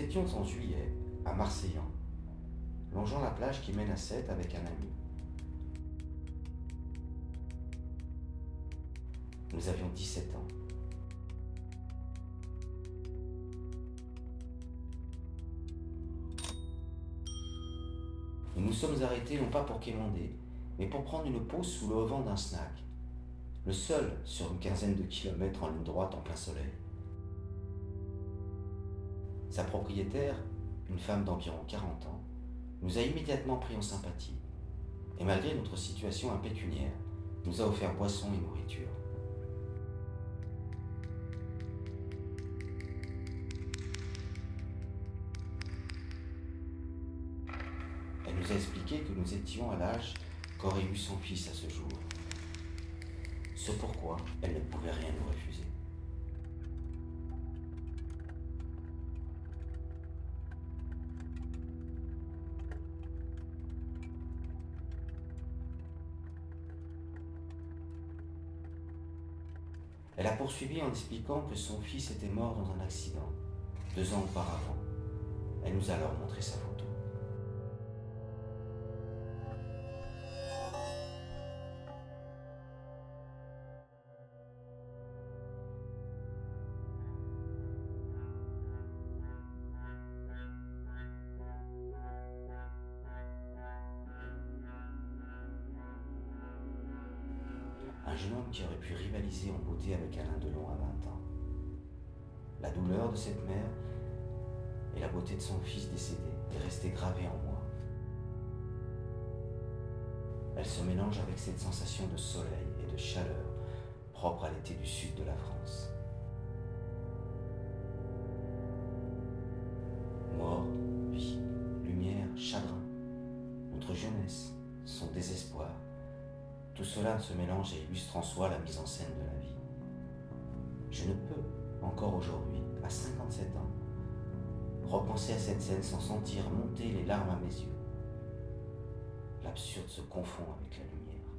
étions en juillet, à Marseillan, longeant la plage qui mène à Sète avec un ami. Nous avions 17 ans. Nous nous sommes arrêtés non pas pour quémander, mais pour prendre une pause sous le vent d'un snack. Le seul sur une quinzaine de kilomètres en ligne droite en plein soleil. Sa propriétaire, une femme d'environ 40 ans, nous a immédiatement pris en sympathie. Et malgré notre situation impécuniaire, nous a offert boisson et nourriture. Elle nous a expliqué que nous étions à l'âge qu'aurait eu son fils à ce jour. Ce pourquoi elle ne pouvait rien nous refuser. Elle a poursuivi en expliquant que son fils était mort dans un accident, deux ans auparavant. Elle nous a alors montré sa photo. Un jeune homme qui aurait pu rivaliser en beauté avec Alain Delon à 20 ans. La douleur de cette mère et la beauté de son fils décédé est restée gravée en moi. Elle se mélange avec cette sensation de soleil et de chaleur propre à l'été du sud de la France. Mort, vie, lumière, chagrin, notre jeunesse, son désespoir, tout cela se mélange et illustre en soi la mise en scène de la vie. Je ne peux, encore aujourd'hui, à 57 ans, repenser à cette scène sans sentir monter les larmes à mes yeux. L'absurde se confond avec la lumière.